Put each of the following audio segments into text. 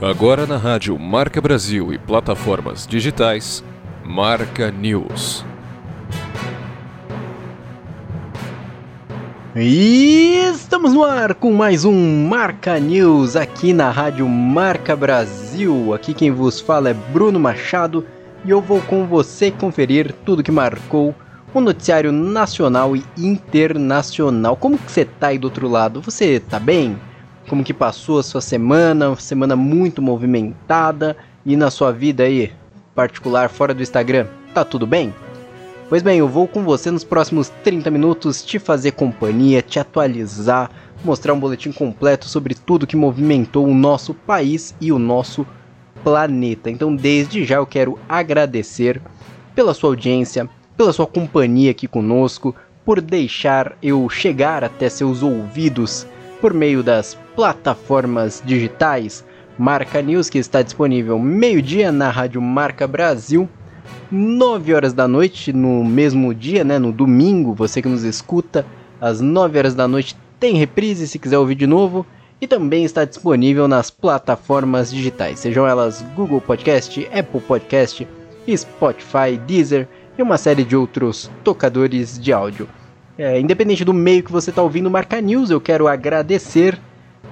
Agora na rádio Marca Brasil e plataformas digitais, Marca News. E estamos no ar com mais um Marca News aqui na rádio Marca Brasil. Aqui quem vos fala é Bruno Machado e eu vou com você conferir tudo que marcou o noticiário nacional e internacional. Como que você tá aí do outro lado? Você tá bem? como que passou a sua semana, uma semana muito movimentada e na sua vida aí particular fora do Instagram, tá tudo bem? Pois bem, eu vou com você nos próximos 30 minutos te fazer companhia, te atualizar, mostrar um boletim completo sobre tudo que movimentou o nosso país e o nosso planeta. Então, desde já eu quero agradecer pela sua audiência, pela sua companhia aqui conosco, por deixar eu chegar até seus ouvidos por meio das plataformas digitais. Marca News que está disponível meio-dia na Rádio Marca Brasil, 9 horas da noite no mesmo dia, né, no domingo, você que nos escuta, às 9 horas da noite tem reprise se quiser ouvir de novo e também está disponível nas plataformas digitais, sejam elas Google Podcast, Apple Podcast, Spotify, Deezer e uma série de outros tocadores de áudio. É, independente do meio que você está ouvindo Marca News, eu quero agradecer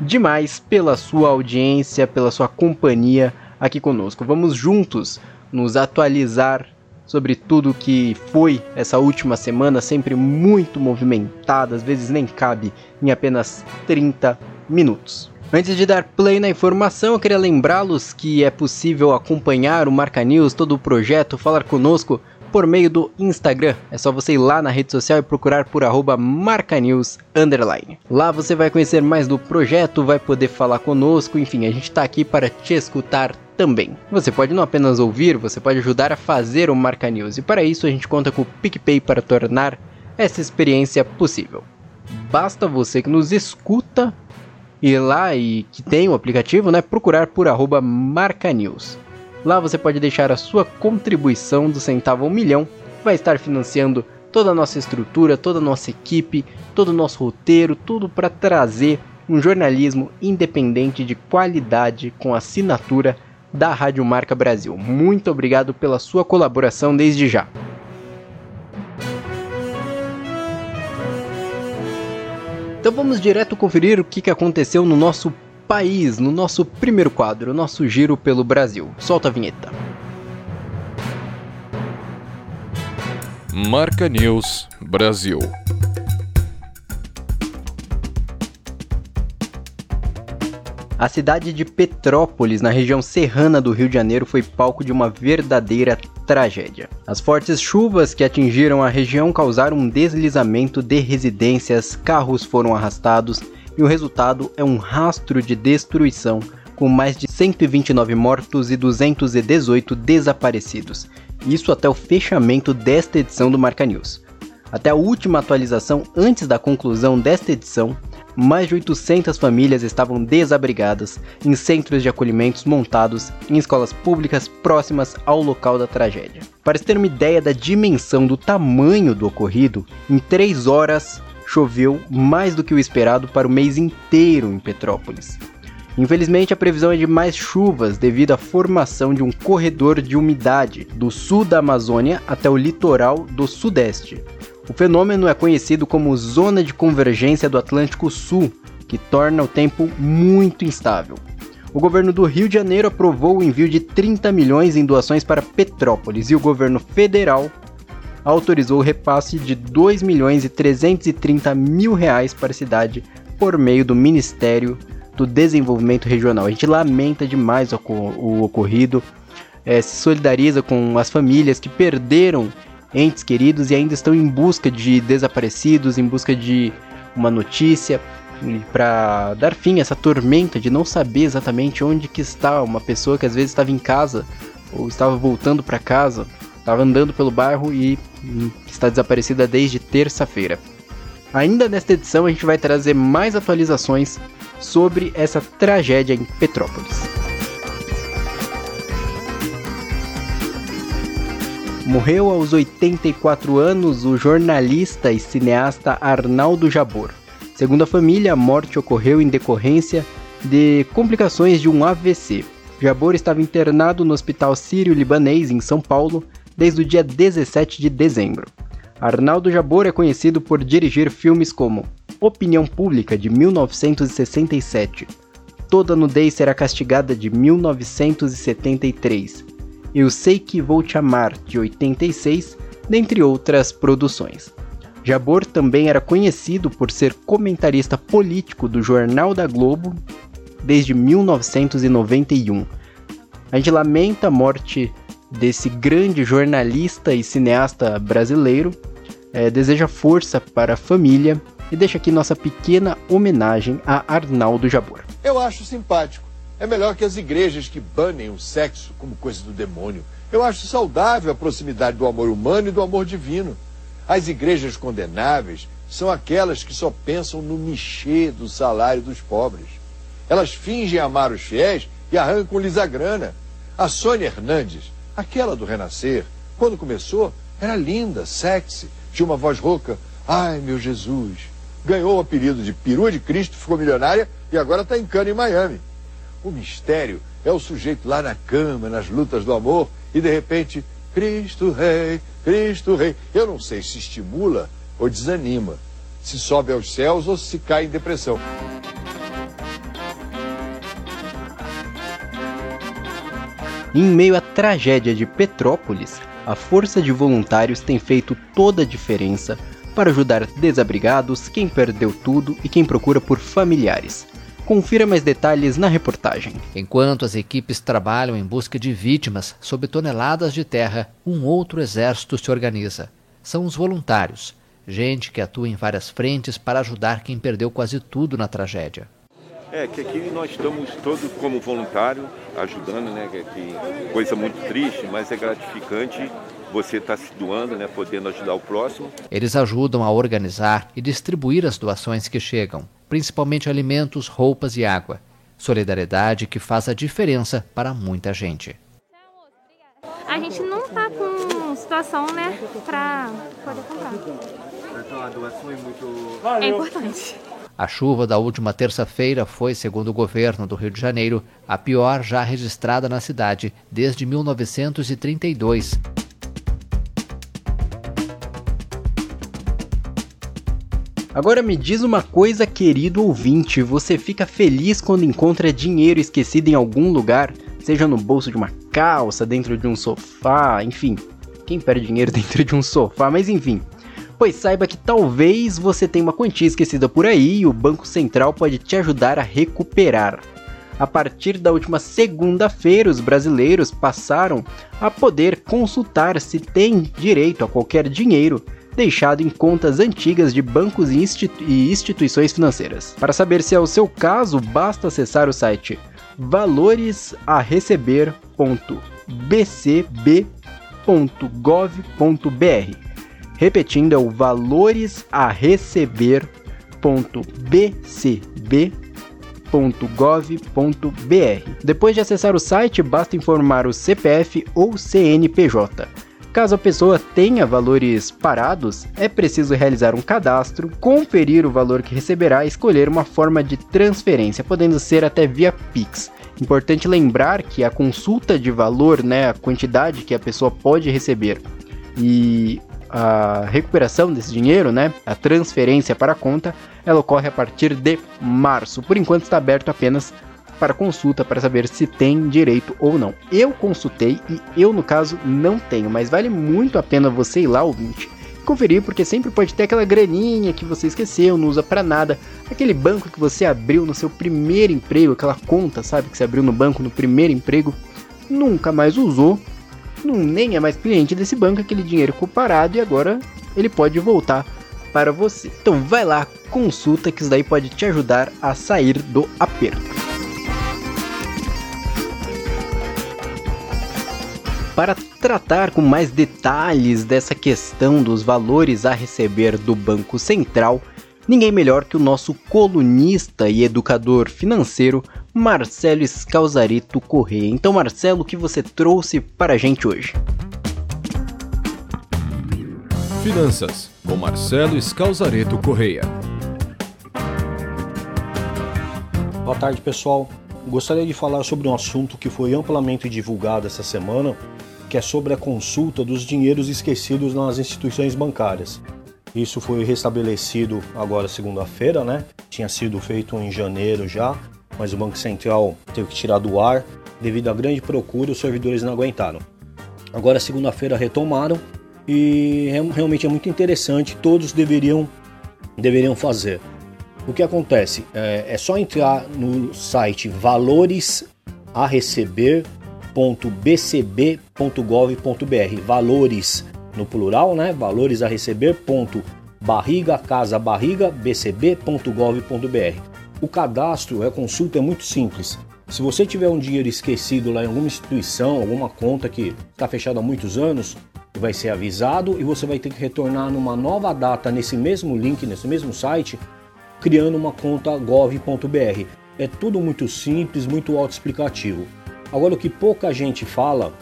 demais pela sua audiência, pela sua companhia aqui conosco. Vamos juntos nos atualizar sobre tudo que foi essa última semana, sempre muito movimentada, às vezes nem cabe em apenas 30 minutos. Antes de dar play na informação, eu queria lembrá-los que é possível acompanhar o Marca News, todo o projeto, falar conosco por meio do Instagram. É só você ir lá na rede social e procurar por marcanews. Lá você vai conhecer mais do projeto, vai poder falar conosco, enfim, a gente está aqui para te escutar também. Você pode não apenas ouvir, você pode ajudar a fazer o Marca News e para isso a gente conta com o PicPay para tornar essa experiência possível. Basta você que nos escuta ir lá e que tem o aplicativo, né, procurar por arroba Marca News. Lá você pode deixar a sua contribuição do centavo ao milhão, vai estar financiando toda a nossa estrutura, toda a nossa equipe, todo o nosso roteiro, tudo para trazer um jornalismo independente de qualidade com assinatura da Rádio Marca Brasil. Muito obrigado pela sua colaboração desde já. Então vamos direto conferir o que aconteceu no nosso país no nosso primeiro quadro, nosso giro pelo Brasil. Solta a vinheta. Marca News Brasil. A cidade de Petrópolis, na região serrana do Rio de Janeiro, foi palco de uma verdadeira tragédia. As fortes chuvas que atingiram a região causaram um deslizamento de residências, carros foram arrastados e o resultado é um rastro de destruição, com mais de 129 mortos e 218 desaparecidos. Isso até o fechamento desta edição do Marca News. Até a última atualização antes da conclusão desta edição, mais de 800 famílias estavam desabrigadas em centros de acolhimentos montados em escolas públicas próximas ao local da tragédia. Para se ter uma ideia da dimensão do tamanho do ocorrido, em 3 horas choveu mais do que o esperado para o mês inteiro em Petrópolis. Infelizmente, a previsão é de mais chuvas devido à formação de um corredor de umidade do sul da Amazônia até o litoral do Sudeste. O fenômeno é conhecido como Zona de Convergência do Atlântico Sul, que torna o tempo muito instável. O governo do Rio de Janeiro aprovou o envio de 30 milhões em doações para Petrópolis e o governo federal autorizou o repasse de 2 milhões e 330 mil reais para a cidade por meio do Ministério do Desenvolvimento Regional. A gente lamenta demais o, o ocorrido, é, se solidariza com as famílias que perderam entes queridos e ainda estão em busca de desaparecidos, em busca de uma notícia para dar fim a essa tormenta de não saber exatamente onde que está uma pessoa que às vezes estava em casa ou estava voltando para casa Estava andando pelo bairro e está desaparecida desde terça-feira. Ainda nesta edição a gente vai trazer mais atualizações sobre essa tragédia em Petrópolis. Morreu aos 84 anos o jornalista e cineasta Arnaldo Jabor. Segundo a família, a morte ocorreu em decorrência de complicações de um AVC. Jabor estava internado no Hospital Sírio-Libanês, em São Paulo, desde o dia 17 de dezembro. Arnaldo Jabor é conhecido por dirigir filmes como Opinião Pública, de 1967, Toda Nudez Será Castigada, de 1973, Eu Sei Que Vou Te Amar, de 86, dentre outras produções. Jabor também era conhecido por ser comentarista político do Jornal da Globo desde 1991. A gente lamenta a morte desse grande jornalista e cineasta brasileiro, é, deseja força para a família e deixa aqui nossa pequena homenagem a Arnaldo Jabor. Eu acho simpático. É melhor que as igrejas que banem o sexo como coisa do demônio. Eu acho saudável a proximidade do amor humano e do amor divino. As igrejas condenáveis são aquelas que só pensam no michê do salário dos pobres. Elas fingem amar os fiéis e arrancam-lhes a grana. A Sônia Hernandes, aquela do Renascer, quando começou, era linda, sexy, tinha uma voz rouca. Ai, meu Jesus! Ganhou o apelido de perua de Cristo, ficou milionária e agora está em cana em Miami. O mistério é o sujeito lá na cama, nas lutas do amor, e de repente, Cristo Rei, Cristo Rei. Eu não sei se estimula ou desanima, se sobe aos céus ou se cai em depressão. Em meio à tragédia de Petrópolis, a Força de Voluntários tem feito toda a diferença para ajudar desabrigados, quem perdeu tudo e quem procura por familiares. Confira mais detalhes na reportagem. Enquanto as equipes trabalham em busca de vítimas sob toneladas de terra, um outro exército se organiza. São os voluntários, gente que atua em várias frentes para ajudar quem perdeu quase tudo na tragédia. É, que aqui nós estamos todos como voluntário, ajudando, né? Que, que coisa muito triste, mas é gratificante você estar tá se doando, né? Podendo ajudar o próximo. Eles ajudam a organizar e distribuir as doações que chegam principalmente alimentos, roupas e água. Solidariedade que faz a diferença para muita gente. A gente não está com situação, né, para poder comprar. Então a doação é muito. É importante. A chuva da última terça-feira foi, segundo o governo do Rio de Janeiro, a pior já registrada na cidade desde 1932. Agora me diz uma coisa, querido ouvinte: você fica feliz quando encontra dinheiro esquecido em algum lugar, seja no bolso de uma calça, dentro de um sofá, enfim. Quem perde dinheiro dentro de um sofá, mas enfim. Pois saiba que talvez você tenha uma quantia esquecida por aí e o Banco Central pode te ajudar a recuperar. A partir da última segunda-feira, os brasileiros passaram a poder consultar se têm direito a qualquer dinheiro deixado em contas antigas de bancos e, institu e instituições financeiras. Para saber se é o seu caso, basta acessar o site valoresareceber.bcb.gov.br. Repetindo, é o valoresareceber.bcb.gov.br. Depois de acessar o site, basta informar o CPF ou CNPJ. Caso a pessoa tenha valores parados, é preciso realizar um cadastro, conferir o valor que receberá e escolher uma forma de transferência, podendo ser até via Pix. Importante lembrar que a consulta de valor, né, a quantidade que a pessoa pode receber e a recuperação desse dinheiro, né, a transferência para a conta, ela ocorre a partir de março. Por enquanto está aberto apenas para consulta para saber se tem direito ou não. Eu consultei e eu, no caso, não tenho, mas vale muito a pena você ir lá, ouvinte, conferir, porque sempre pode ter aquela graninha que você esqueceu, não usa para nada, aquele banco que você abriu no seu primeiro emprego, aquela conta, sabe, que você abriu no banco no primeiro emprego, nunca mais usou, não nem é mais cliente desse banco, aquele dinheiro ficou parado e agora ele pode voltar para você. Então vai lá, consulta que isso daí pode te ajudar a sair do aperto. Para tratar com mais detalhes dessa questão dos valores a receber do Banco Central, ninguém melhor que o nosso colunista e educador financeiro, Marcelo Scalzarito Correia. Então, Marcelo, o que você trouxe para a gente hoje? Finanças, com Marcelo Scalzareto Correia. Boa tarde, pessoal. Gostaria de falar sobre um assunto que foi amplamente divulgado essa semana, que é sobre a consulta dos dinheiros esquecidos nas instituições bancárias. Isso foi restabelecido agora segunda-feira, né? Tinha sido feito em janeiro já, mas o Banco Central teve que tirar do ar devido à grande procura, os servidores não aguentaram. Agora segunda-feira retomaram e realmente é muito interessante, todos deveriam deveriam fazer. O que acontece? É, é só entrar no site valores a receber.bcb.gov.br. Valores no plural, né? Valores a receber. barriga casa barriga bcb.gov.br. O cadastro, a consulta é muito simples. Se você tiver um dinheiro esquecido lá em alguma instituição, alguma conta que está fechada há muitos anos, vai ser avisado e você vai ter que retornar numa nova data nesse mesmo link, nesse mesmo site, criando uma conta gov.br. É tudo muito simples, muito autoexplicativo. Agora o que pouca gente fala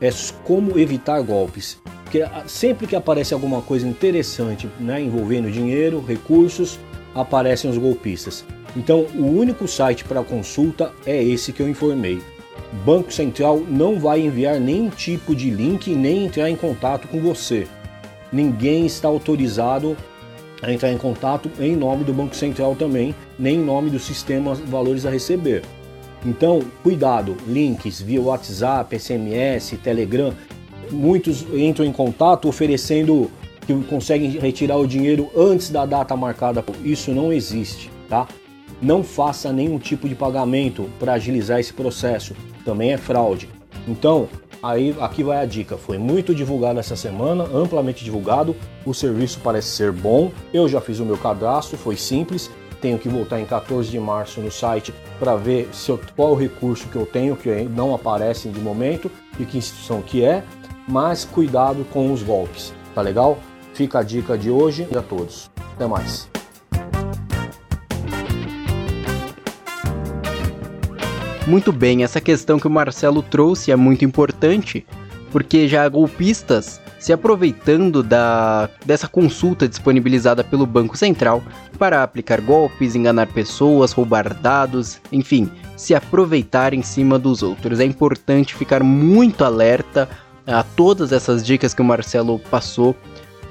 é como evitar golpes. Porque sempre que aparece alguma coisa interessante né, envolvendo dinheiro, recursos, aparecem os golpistas. Então o único site para consulta é esse que eu informei. Banco Central não vai enviar nenhum tipo de link nem entrar em contato com você. Ninguém está autorizado a entrar em contato em nome do Banco Central também, nem em nome do sistema valores a receber. Então, cuidado, links via WhatsApp, SMS, Telegram, muitos entram em contato oferecendo que conseguem retirar o dinheiro antes da data marcada. Isso não existe, tá? Não faça nenhum tipo de pagamento para agilizar esse processo, também é fraude. Então, Aí aqui vai a dica, foi muito divulgado essa semana, amplamente divulgado. O serviço parece ser bom. Eu já fiz o meu cadastro, foi simples. Tenho que voltar em 14 de março no site para ver se eu, qual o recurso que eu tenho que não aparece de momento e que instituição que é. Mas cuidado com os golpes, tá legal? Fica a dica de hoje e a todos. Até mais. Muito bem, essa questão que o Marcelo trouxe é muito importante, porque já golpistas se aproveitando da, dessa consulta disponibilizada pelo Banco Central para aplicar golpes, enganar pessoas, roubar dados, enfim, se aproveitar em cima dos outros. É importante ficar muito alerta a todas essas dicas que o Marcelo passou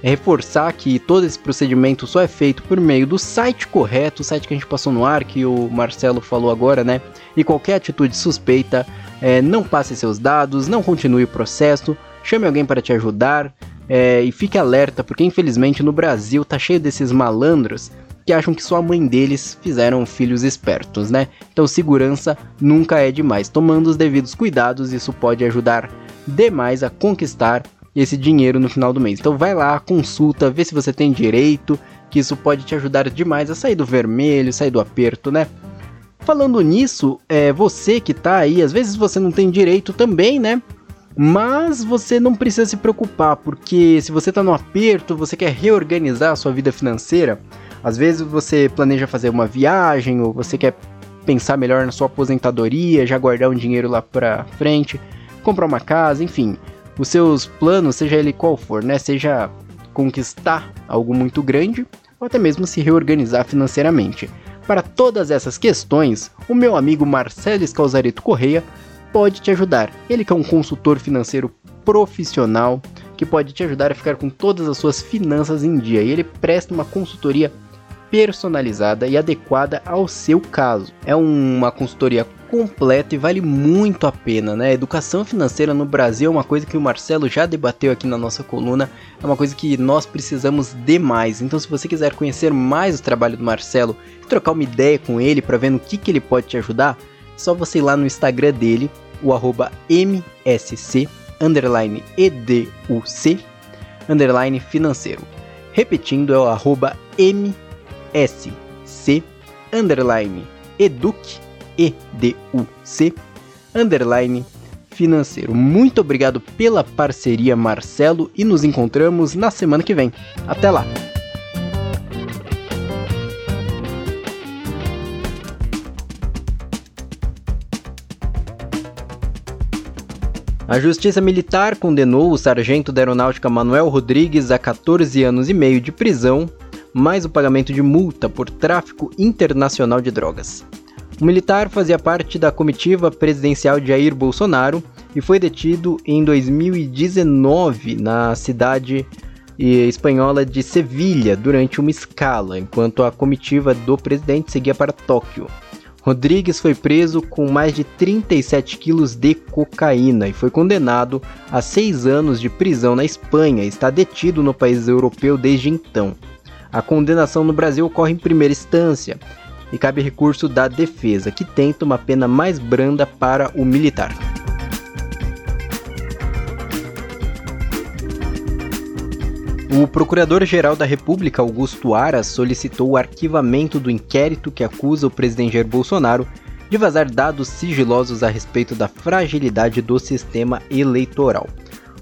é reforçar que todo esse procedimento só é feito por meio do site correto, o site que a gente passou no ar, que o Marcelo falou agora, né? E qualquer atitude suspeita, é, não passe seus dados, não continue o processo, chame alguém para te ajudar é, e fique alerta, porque infelizmente no Brasil tá cheio desses malandros que acham que só a mãe deles fizeram filhos espertos, né? Então segurança nunca é demais. Tomando os devidos cuidados, isso pode ajudar demais a conquistar esse dinheiro no final do mês. Então vai lá, consulta, vê se você tem direito, que isso pode te ajudar demais a sair do vermelho, sair do aperto, né? Falando nisso, é você que tá aí, às vezes você não tem direito também, né? Mas você não precisa se preocupar, porque se você tá no aperto, você quer reorganizar a sua vida financeira, às vezes você planeja fazer uma viagem ou você quer pensar melhor na sua aposentadoria, já guardar um dinheiro lá pra frente, comprar uma casa, enfim os seus planos, seja ele qual for, né? Seja conquistar algo muito grande ou até mesmo se reorganizar financeiramente. Para todas essas questões, o meu amigo Marcelo Scalzareto Correia pode te ajudar. Ele que é um consultor financeiro profissional que pode te ajudar a ficar com todas as suas finanças em dia. E ele presta uma consultoria personalizada e adequada ao seu caso. É uma consultoria completa e vale muito a pena, né? Educação financeira no Brasil é uma coisa que o Marcelo já debateu aqui na nossa coluna, é uma coisa que nós precisamos demais. Então, se você quiser conhecer mais o trabalho do Marcelo e trocar uma ideia com ele para ver no que, que ele pode te ajudar, é só você ir lá no Instagram dele, o arroba MSC underline EDUC underline financeiro. Repetindo, é o arroba MSC underline educ EDUC underline financeiro. Muito obrigado pela parceria, Marcelo, e nos encontramos na semana que vem. Até lá! A Justiça Militar condenou o sargento da Aeronáutica Manuel Rodrigues a 14 anos e meio de prisão, mais o pagamento de multa por tráfico internacional de drogas. O militar fazia parte da comitiva presidencial de Jair Bolsonaro e foi detido em 2019 na cidade espanhola de Sevilha durante uma escala, enquanto a comitiva do presidente seguia para Tóquio. Rodrigues foi preso com mais de 37 quilos de cocaína e foi condenado a seis anos de prisão na Espanha e está detido no país europeu desde então. A condenação no Brasil ocorre em primeira instância e cabe recurso da defesa, que tenta uma pena mais branda para o militar. O Procurador-Geral da República, Augusto Aras, solicitou o arquivamento do inquérito que acusa o presidente Jair Bolsonaro de vazar dados sigilosos a respeito da fragilidade do sistema eleitoral.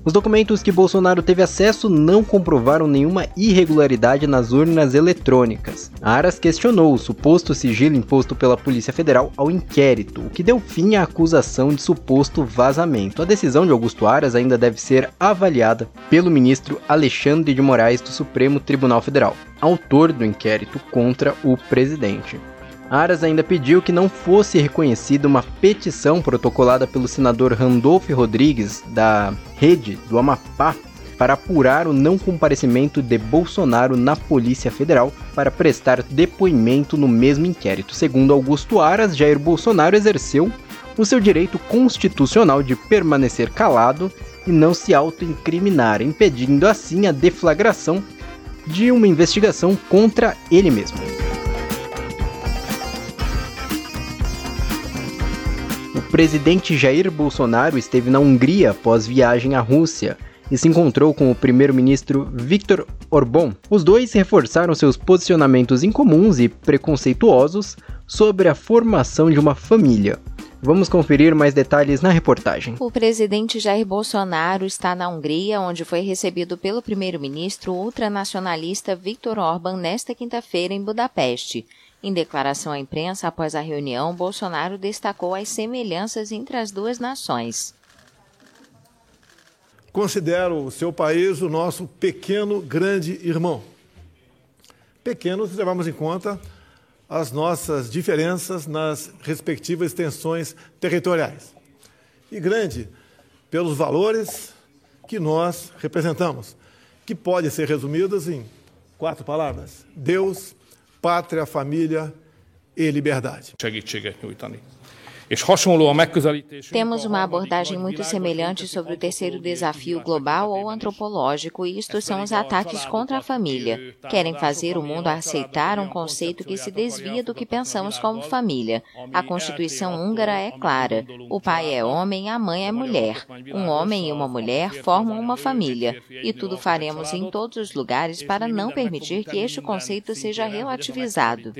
Os documentos que Bolsonaro teve acesso não comprovaram nenhuma irregularidade nas urnas eletrônicas. Aras questionou o suposto sigilo imposto pela Polícia Federal ao inquérito, o que deu fim à acusação de suposto vazamento. A decisão de Augusto Aras ainda deve ser avaliada pelo ministro Alexandre de Moraes do Supremo Tribunal Federal, autor do inquérito contra o presidente. Aras ainda pediu que não fosse reconhecida uma petição protocolada pelo senador Randolph Rodrigues, da Rede do Amapá, para apurar o não comparecimento de Bolsonaro na Polícia Federal para prestar depoimento no mesmo inquérito. Segundo Augusto Aras, Jair Bolsonaro exerceu o seu direito constitucional de permanecer calado e não se autoincriminar, impedindo assim a deflagração de uma investigação contra ele mesmo. Presidente Jair Bolsonaro esteve na Hungria após viagem à Rússia e se encontrou com o primeiro-ministro Viktor Orbán. Os dois reforçaram seus posicionamentos incomuns e preconceituosos sobre a formação de uma família. Vamos conferir mais detalhes na reportagem. O presidente Jair Bolsonaro está na Hungria, onde foi recebido pelo primeiro-ministro ultranacionalista Viktor Orbán nesta quinta-feira em Budapeste. Em declaração à imprensa após a reunião, Bolsonaro destacou as semelhanças entre as duas nações. Considero o seu país o nosso pequeno grande irmão. Pequeno se levarmos em conta as nossas diferenças nas respectivas extensões territoriais. E grande pelos valores que nós representamos, que pode ser resumidas em quatro palavras: Deus, pátria, família e liberdade. Temos uma abordagem muito semelhante sobre o terceiro desafio global ou antropológico, e isto são os ataques contra a família. Querem fazer o mundo aceitar um conceito que se desvia do que pensamos como família. A Constituição húngara é clara: o pai é homem, a mãe é mulher. Um homem e uma mulher formam uma família, e tudo faremos em todos os lugares para não permitir que este conceito seja relativizado.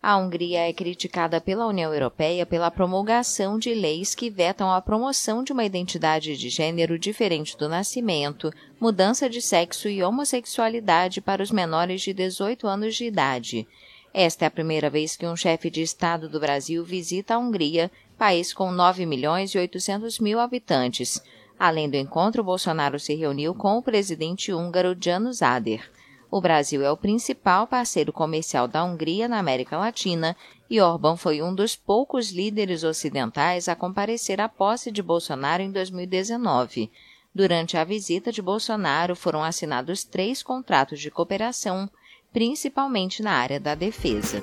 A Hungria é criticada pela União Europeia pela promulgação de leis que vetam a promoção de uma identidade de gênero diferente do nascimento, mudança de sexo e homossexualidade para os menores de 18 anos de idade. Esta é a primeira vez que um chefe de Estado do Brasil visita a Hungria, país com 9 milhões e 800 mil habitantes. Além do encontro, Bolsonaro se reuniu com o presidente húngaro Janusz Ader. O Brasil é o principal parceiro comercial da Hungria na América Latina e Orbán foi um dos poucos líderes ocidentais a comparecer à posse de Bolsonaro em 2019. Durante a visita de Bolsonaro foram assinados três contratos de cooperação, principalmente na área da defesa.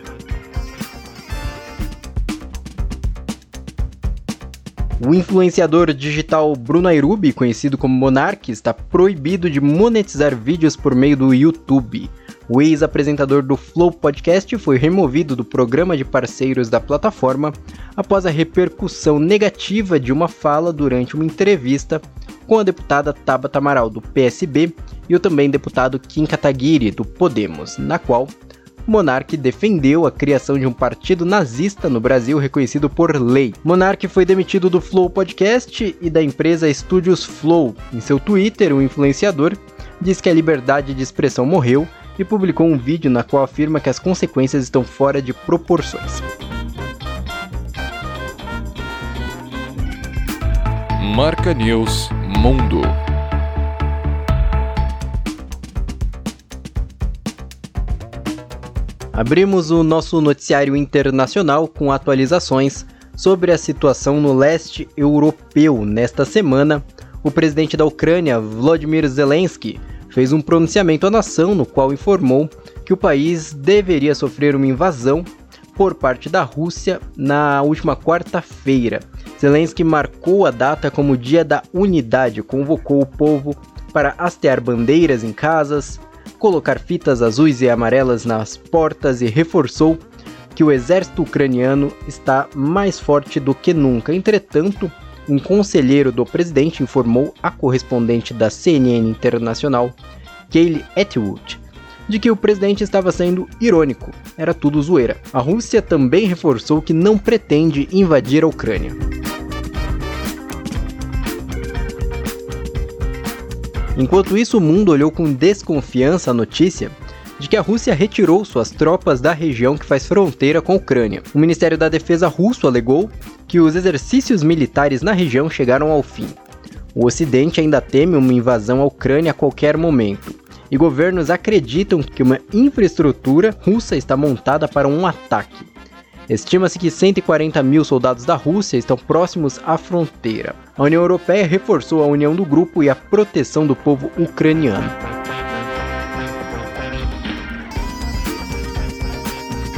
O influenciador digital Bruno Airubi, conhecido como Monark, está proibido de monetizar vídeos por meio do YouTube. O ex-apresentador do Flow Podcast foi removido do programa de parceiros da plataforma após a repercussão negativa de uma fala durante uma entrevista com a deputada Tabata Amaral, do PSB, e o também deputado Kim Kataguiri, do Podemos, na qual Monark defendeu a criação de um partido nazista no Brasil reconhecido por lei. Monark foi demitido do Flow Podcast e da empresa Studios Flow. Em seu Twitter, o influenciador diz que a liberdade de expressão morreu e publicou um vídeo na qual afirma que as consequências estão fora de proporções. Marca News Mundo. Abrimos o nosso noticiário internacional com atualizações sobre a situação no leste europeu. Nesta semana, o presidente da Ucrânia, Volodymyr Zelensky, fez um pronunciamento à nação no qual informou que o país deveria sofrer uma invasão por parte da Rússia na última quarta-feira. Zelensky marcou a data como Dia da Unidade, convocou o povo para hastear bandeiras em casas, colocar fitas azuis e amarelas nas portas e reforçou que o exército ucraniano está mais forte do que nunca. Entretanto, um conselheiro do presidente informou a correspondente da CNN Internacional, Kaylee Atwood, de que o presidente estava sendo irônico, era tudo zoeira. A Rússia também reforçou que não pretende invadir a Ucrânia. Enquanto isso, o mundo olhou com desconfiança a notícia de que a Rússia retirou suas tropas da região que faz fronteira com a Ucrânia. O Ministério da Defesa russo alegou que os exercícios militares na região chegaram ao fim. O Ocidente ainda teme uma invasão à Ucrânia a qualquer momento, e governos acreditam que uma infraestrutura russa está montada para um ataque. Estima-se que 140 mil soldados da Rússia estão próximos à fronteira. A União Europeia reforçou a união do grupo e a proteção do povo ucraniano.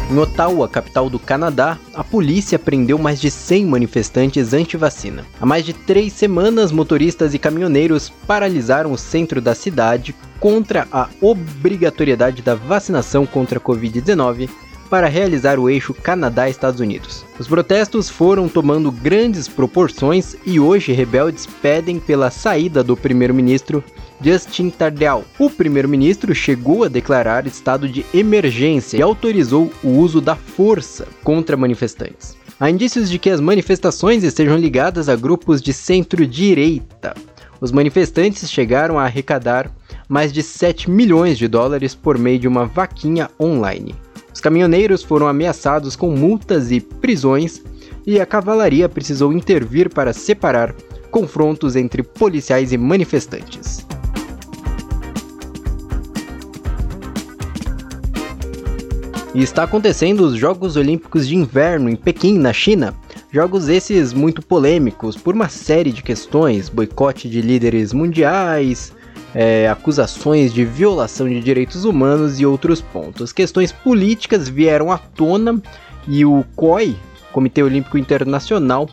Em Ottawa, capital do Canadá, a polícia prendeu mais de 100 manifestantes anti-vacina. Há mais de três semanas, motoristas e caminhoneiros paralisaram o centro da cidade contra a obrigatoriedade da vacinação contra a Covid-19 para realizar o eixo Canadá-Estados Unidos. Os protestos foram tomando grandes proporções e hoje rebeldes pedem pela saída do primeiro-ministro Justin Trudeau. O primeiro-ministro chegou a declarar estado de emergência e autorizou o uso da força contra manifestantes. Há indícios de que as manifestações estejam ligadas a grupos de centro-direita. Os manifestantes chegaram a arrecadar mais de 7 milhões de dólares por meio de uma vaquinha online. Os caminhoneiros foram ameaçados com multas e prisões, e a cavalaria precisou intervir para separar confrontos entre policiais e manifestantes. E está acontecendo os Jogos Olímpicos de Inverno em Pequim, na China. Jogos esses muito polêmicos por uma série de questões: boicote de líderes mundiais, é, acusações de violação de direitos humanos e outros pontos. Questões políticas vieram à tona e o COI, Comitê Olímpico Internacional,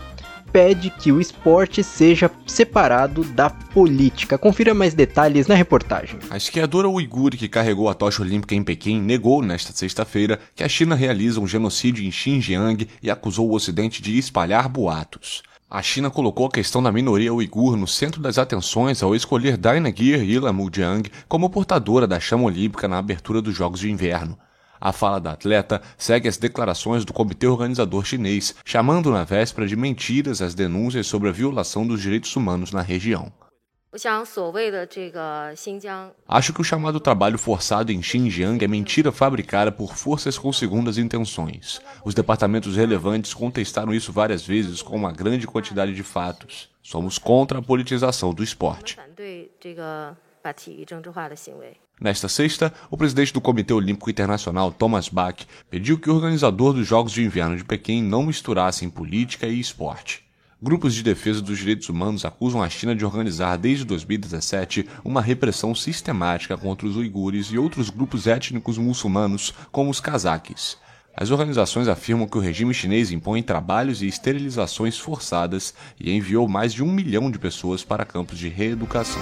pede que o esporte seja separado da política. Confira mais detalhes na reportagem. A esquiadora uigure que carregou a tocha olímpica em Pequim negou nesta sexta-feira que a China realiza um genocídio em Xinjiang e acusou o Ocidente de espalhar boatos. A China colocou a questão da minoria uigur no centro das atenções ao escolher Dainagir Yilamujiang como portadora da chama olímpica na abertura dos Jogos de Inverno. A fala da atleta segue as declarações do comitê organizador chinês, chamando na véspera de mentiras as denúncias sobre a violação dos direitos humanos na região. Acho que o chamado trabalho forçado em Xinjiang é mentira fabricada por forças com segundas intenções. Os departamentos relevantes contestaram isso várias vezes com uma grande quantidade de fatos. Somos contra a politização do esporte. Nesta sexta, o presidente do Comitê Olímpico Internacional, Thomas Bach, pediu que o organizador dos Jogos de Inverno de Pequim não misturasse política e esporte. Grupos de defesa dos direitos humanos acusam a China de organizar desde 2017 uma repressão sistemática contra os uigures e outros grupos étnicos muçulmanos, como os cazaques. As organizações afirmam que o regime chinês impõe trabalhos e esterilizações forçadas e enviou mais de um milhão de pessoas para campos de reeducação.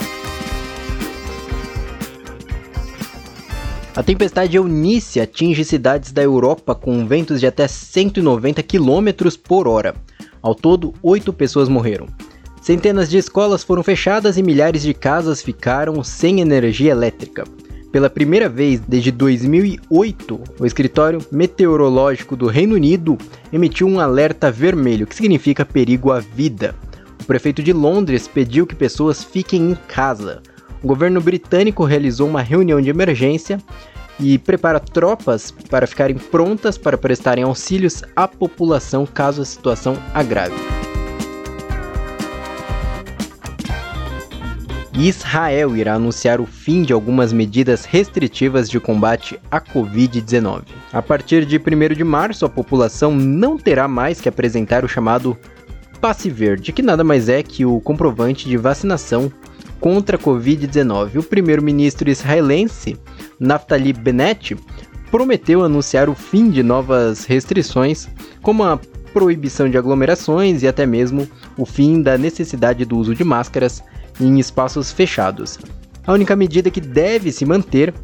A tempestade Eunice atinge cidades da Europa com ventos de até 190 km por hora. Ao todo, oito pessoas morreram. Centenas de escolas foram fechadas e milhares de casas ficaram sem energia elétrica. Pela primeira vez desde 2008, o escritório meteorológico do Reino Unido emitiu um alerta vermelho, que significa perigo à vida. O prefeito de Londres pediu que pessoas fiquem em casa. O governo britânico realizou uma reunião de emergência e prepara tropas para ficarem prontas para prestarem auxílios à população caso a situação agrave. Israel irá anunciar o fim de algumas medidas restritivas de combate à Covid-19. A partir de 1 de março, a população não terá mais que apresentar o chamado passe verde, que nada mais é que o comprovante de vacinação contra a Covid-19. O primeiro-ministro israelense, Naftali Bennett, prometeu anunciar o fim de novas restrições, como a proibição de aglomerações e até mesmo o fim da necessidade do uso de máscaras em espaços fechados. A única medida que deve se manter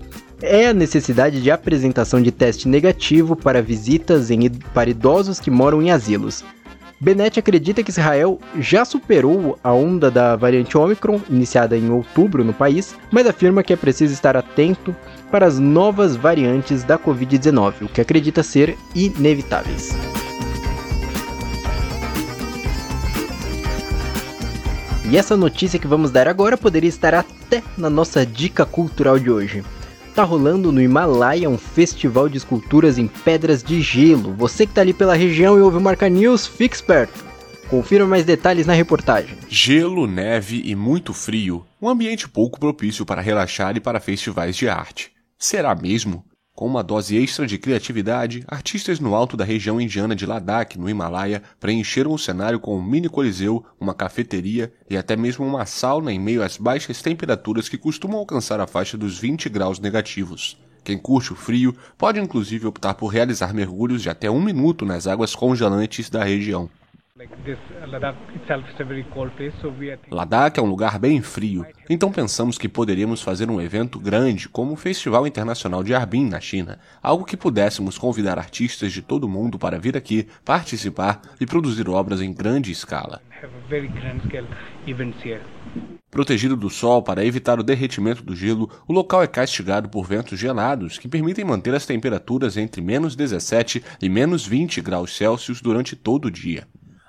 é a necessidade de apresentação de teste negativo para visitas em, para idosos que moram em asilos. Bennett acredita que Israel já superou a onda da variante Omicron, iniciada em outubro no país, mas afirma que é preciso estar atento para as novas variantes da Covid-19, o que acredita ser inevitáveis. E essa notícia que vamos dar agora poderia estar até na nossa dica cultural de hoje. Tá rolando no Himalaia um festival de esculturas em pedras de gelo. Você que tá ali pela região e ouve o Marca News, fique esperto. Confira mais detalhes na reportagem. Gelo, neve e muito frio. Um ambiente pouco propício para relaxar e para festivais de arte. Será mesmo? Com uma dose extra de criatividade, artistas no alto da região indiana de Ladakh, no Himalaia, preencheram o cenário com um mini coliseu, uma cafeteria e até mesmo uma sauna em meio às baixas temperaturas que costumam alcançar a faixa dos 20 graus negativos. Quem curte o frio pode inclusive optar por realizar mergulhos de até um minuto nas águas congelantes da região. Ladakh é um lugar bem frio, então pensamos que poderíamos fazer um evento grande como o Festival Internacional de Harbin na China, algo que pudéssemos convidar artistas de todo o mundo para vir aqui, participar e produzir obras em grande escala. Protegido do sol para evitar o derretimento do gelo, o local é castigado por ventos gelados que permitem manter as temperaturas entre menos 17 e menos 20 graus Celsius durante todo o dia.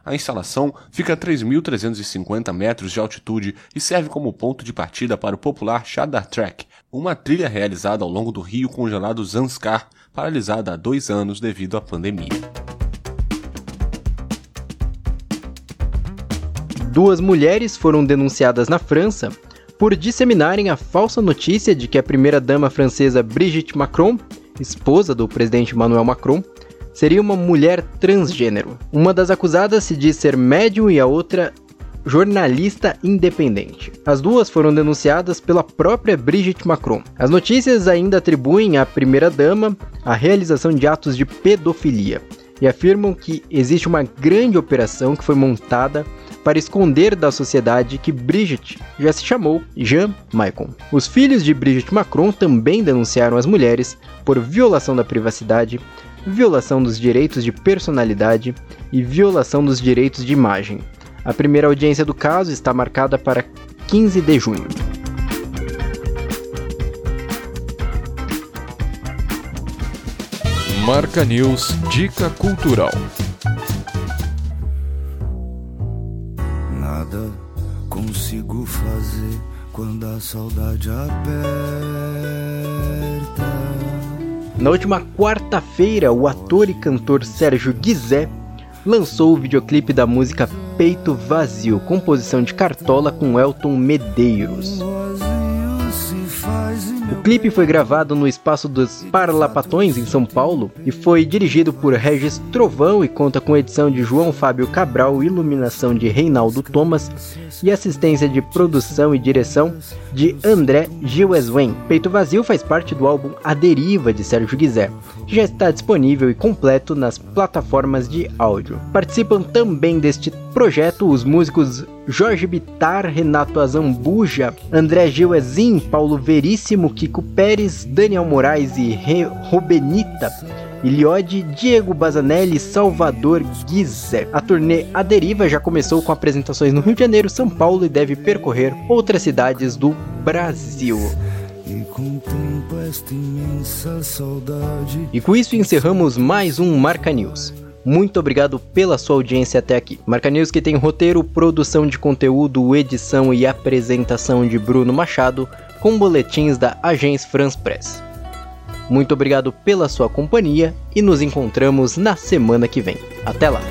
A instalação fica a 3.350 metros de altitude e serve como ponto de partida para o popular Shadar Trek, uma trilha realizada ao longo do rio congelado Zanskar, paralisada há dois anos devido à pandemia. Duas mulheres foram denunciadas na França por disseminarem a falsa notícia de que a primeira-dama francesa Brigitte Macron, esposa do presidente Emmanuel Macron, seria uma mulher transgênero. Uma das acusadas se diz ser médium e a outra jornalista independente. As duas foram denunciadas pela própria Brigitte Macron. As notícias ainda atribuem à primeira-dama a realização de atos de pedofilia e afirmam que existe uma grande operação que foi montada para esconder da sociedade que Brigitte já se chamou Jean Maicon. Os filhos de Brigitte Macron também denunciaram as mulheres por violação da privacidade, violação dos direitos de personalidade e violação dos direitos de imagem. A primeira audiência do caso está marcada para 15 de junho. Marca News Dica Cultural. Nada consigo fazer quando a saudade aperta. Na última quarta-feira, o ator e cantor Sérgio Guizé lançou o videoclipe da música Peito Vazio, composição de Cartola com Elton Medeiros. O clipe foi gravado no espaço dos Parlapatões, em São Paulo, e foi dirigido por Regis Trovão e conta com edição de João Fábio Cabral, iluminação de Reinaldo Thomas e assistência de produção e direção de André Gileswen. Peito Vazio faz parte do álbum A Deriva de Sérgio Guizé, já está disponível e completo nas plataformas de áudio. Participam também deste projeto os músicos Jorge Bitar, Renato Azambuja, André Gilezin, Paulo Veríssimo, Kiko Pérez, Daniel Moraes e Re Rubenita. Iliode, Diego Bazanelli, Salvador Guizé. A turnê A Deriva já começou com apresentações no Rio de Janeiro, São Paulo e deve percorrer outras cidades do Brasil. E com isso encerramos mais um Marca News. Muito obrigado pela sua audiência até aqui. Marca News que tem roteiro, produção de conteúdo, edição e apresentação de Bruno Machado, com boletins da Agência France Press. Muito obrigado pela sua companhia e nos encontramos na semana que vem. Até lá!